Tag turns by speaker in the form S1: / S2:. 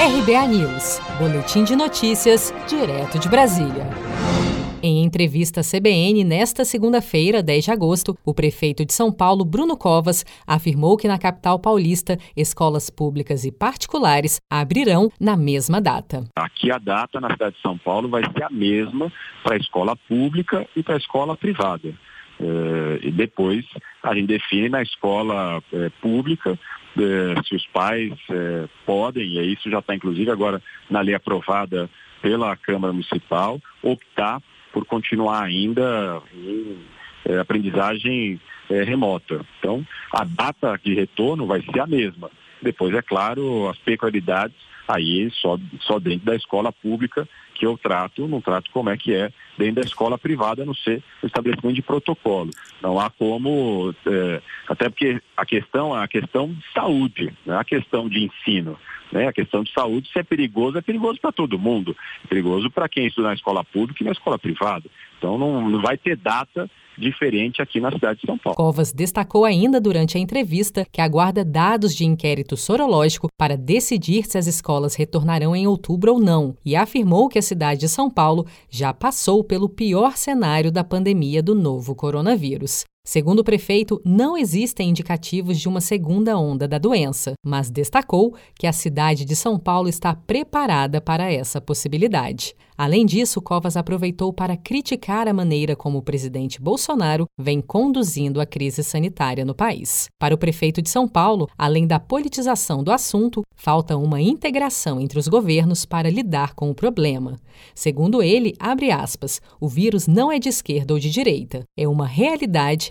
S1: RBA News, Boletim de Notícias, direto de Brasília. Em entrevista à CBN nesta segunda-feira, 10 de agosto, o prefeito de São Paulo, Bruno Covas, afirmou que na capital paulista, escolas públicas e particulares abrirão na mesma data.
S2: Aqui a data na cidade de São Paulo vai ser a mesma para a escola pública e para a escola privada. É, e depois a gente define na escola é, pública é, se os pais podem, e isso já está inclusive agora na lei aprovada pela Câmara Municipal, optar por continuar ainda em aprendizagem remota. Então, a data de retorno vai ser a mesma. Depois, é claro, as peculiaridades aí só, só dentro da escola pública que eu trato, não trato como é que é dentro da escola privada, a não ser o estabelecimento de protocolo. Não há como, é, até porque a questão é a questão de saúde, não é a questão de ensino. Né? A questão de saúde, se é perigoso, é perigoso para todo mundo. É perigoso para quem estuda na escola pública e na escola privada. Então não, não vai ter data diferente aqui na cidade de São Paulo.
S1: Covas destacou ainda durante a entrevista que aguarda dados de inquérito sorológico para decidir se as escolas retornarão em outubro ou não e afirmou que a cidade de São Paulo já passou pelo pior cenário da pandemia do novo coronavírus. Segundo o prefeito, não existem indicativos de uma segunda onda da doença, mas destacou que a cidade de São Paulo está preparada para essa possibilidade. Além disso, Covas aproveitou para criticar a maneira como o presidente Bolsonaro vem conduzindo a crise sanitária no país. Para o prefeito de São Paulo, além da politização do assunto, falta uma integração entre os governos para lidar com o problema. Segundo ele, abre aspas, o vírus não é de esquerda ou de direita, é uma realidade